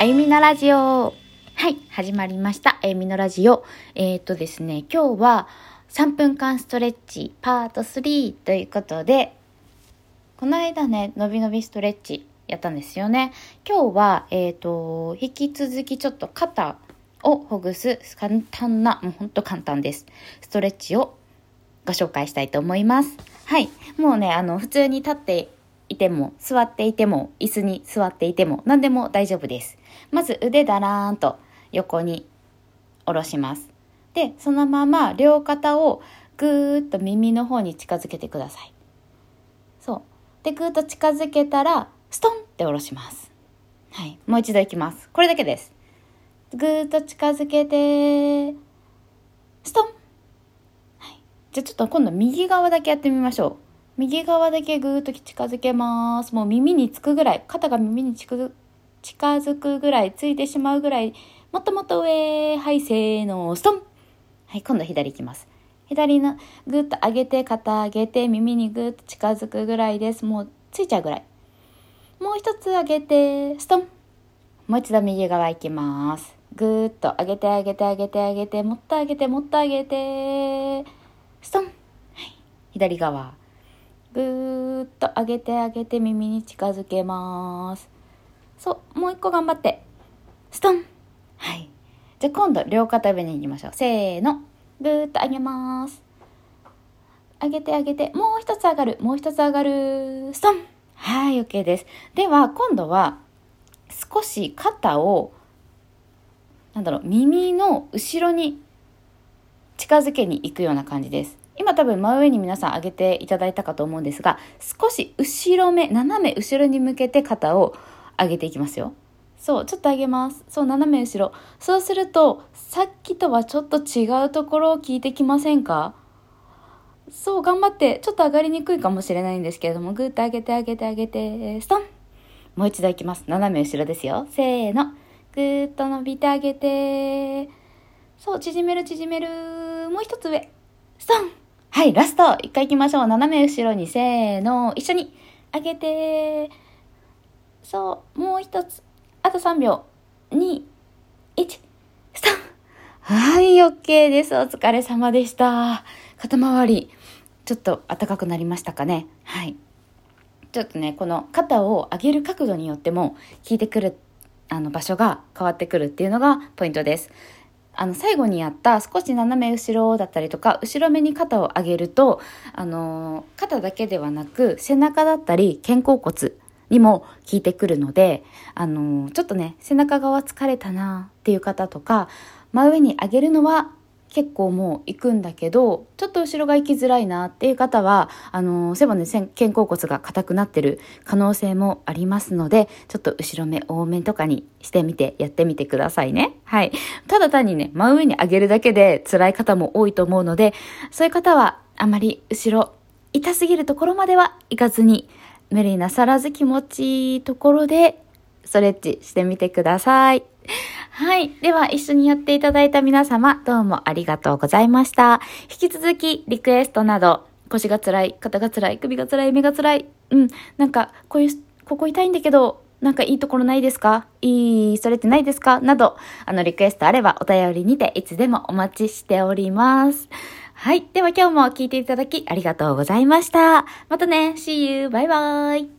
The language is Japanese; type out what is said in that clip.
あゆみのラジオ。はい、始まりました。あゆみのラジオ。えっ、ー、とですね、今日は3分間ストレッチパート3ということで、この間ね、のびのびストレッチやったんですよね。今日は、えっ、と、引き続きちょっと肩をほぐす簡単な、もうほんと簡単です。ストレッチをご紹介したいと思います。はい。もうね、あの、普通に立っていても、座っていても、椅子に座っていても、何でも大丈夫です。まず腕だらーんと横に下ろします。で、そのまま両肩をぐーっと耳の方に近づけてください。そう。で、ぐーっと近づけたら、ストンって下ろします。はい。もう一度いきます。これだけです。ぐーっと近づけて、ストンはい。じゃあちょっと今度右側だけやってみましょう。右側だけぐーっと近づけます。もう耳につくぐらい、肩が耳に近近づくぐらい、ついてしまうぐらい、もっともっと上、はい、せーの、ストンはい、今度左行きます。左のぐっと上げて、肩上げて、耳にぐっと近づくぐらいです。もうついちゃうぐらい。もう一つ上げて、ストンもう一度右側行きます。ぐーっと上げて上げて上げて上げて、もっと上げてもっと上げて、ストンはい、左側。ぐーっと上げて上げて耳に近づけますそうもう一個頑張って。ストン。はい。じゃあ今度両肩上に行きましょう。せーの。ぐーっと上げます。上げて上げて。もう一つ上がる。もう一つ上がる。ストン。はい OK です。では今度は少し肩をなんだろう耳の後ろに近づけに行くような感じです。今多分真上に皆さん上げていただいたかと思うんですが、少し後ろ目、斜め後ろに向けて肩を上げていきますよ。そう、ちょっと上げます。そう、斜め後ろ。そうすると、さっきとはちょっと違うところを聞いてきませんか？そう、頑張って、ちょっと上がりにくいかもしれないんですけれども、ぐーっと上げて上げて上げて、ストンもう一度いきます。斜め後ろですよ。せーの。ぐーっと伸びてあげて、そう、縮める縮める。もう一つ上。ストンはい、ラスト一回行きましょう。斜め後ろに、せーの、一緒に上げて、そう、もう一つ。あと3秒。2、1、スタンはい、OK です。お疲れ様でした。肩周り、ちょっと暖かくなりましたかね。はい。ちょっとね、この肩を上げる角度によっても効いてくるあの場所が変わってくるっていうのがポイントです。あの、最後にやった少し斜め後ろだったりとか、後ろ目に肩を上げると、あの、肩だけではなく、背中だったり、肩甲骨にも効いてくるので、あの、ちょっとね、背中側疲れたなっていう方とか、真上に上げるのは結構もう行くんだけどちょっと後ろが行きづらいなっていう方はあの背骨肩甲骨が硬くなってる可能性もありますのでちょっと後ろ目多めとかにしてみてやってみてくださいね。はい。ただ単にね真上に上げるだけで辛い方も多いと思うのでそういう方はあまり後ろ痛すぎるところまではいかずに無理なさらず気持ちいいところでストレッチしてみてください。はい。では、一緒にやっていただいた皆様、どうもありがとうございました。引き続き、リクエストなど、腰が辛い、肩が辛い、首が辛い、目が辛い、うん、なんか、こういう、ここ痛いんだけど、なんかいいところないですか？いいストレッチないですか？など、あの、リクエストあればお便りにていつでもお待ちしております。はい。では今日も聞いていただきありがとうございました。またね。See you. バイバイ。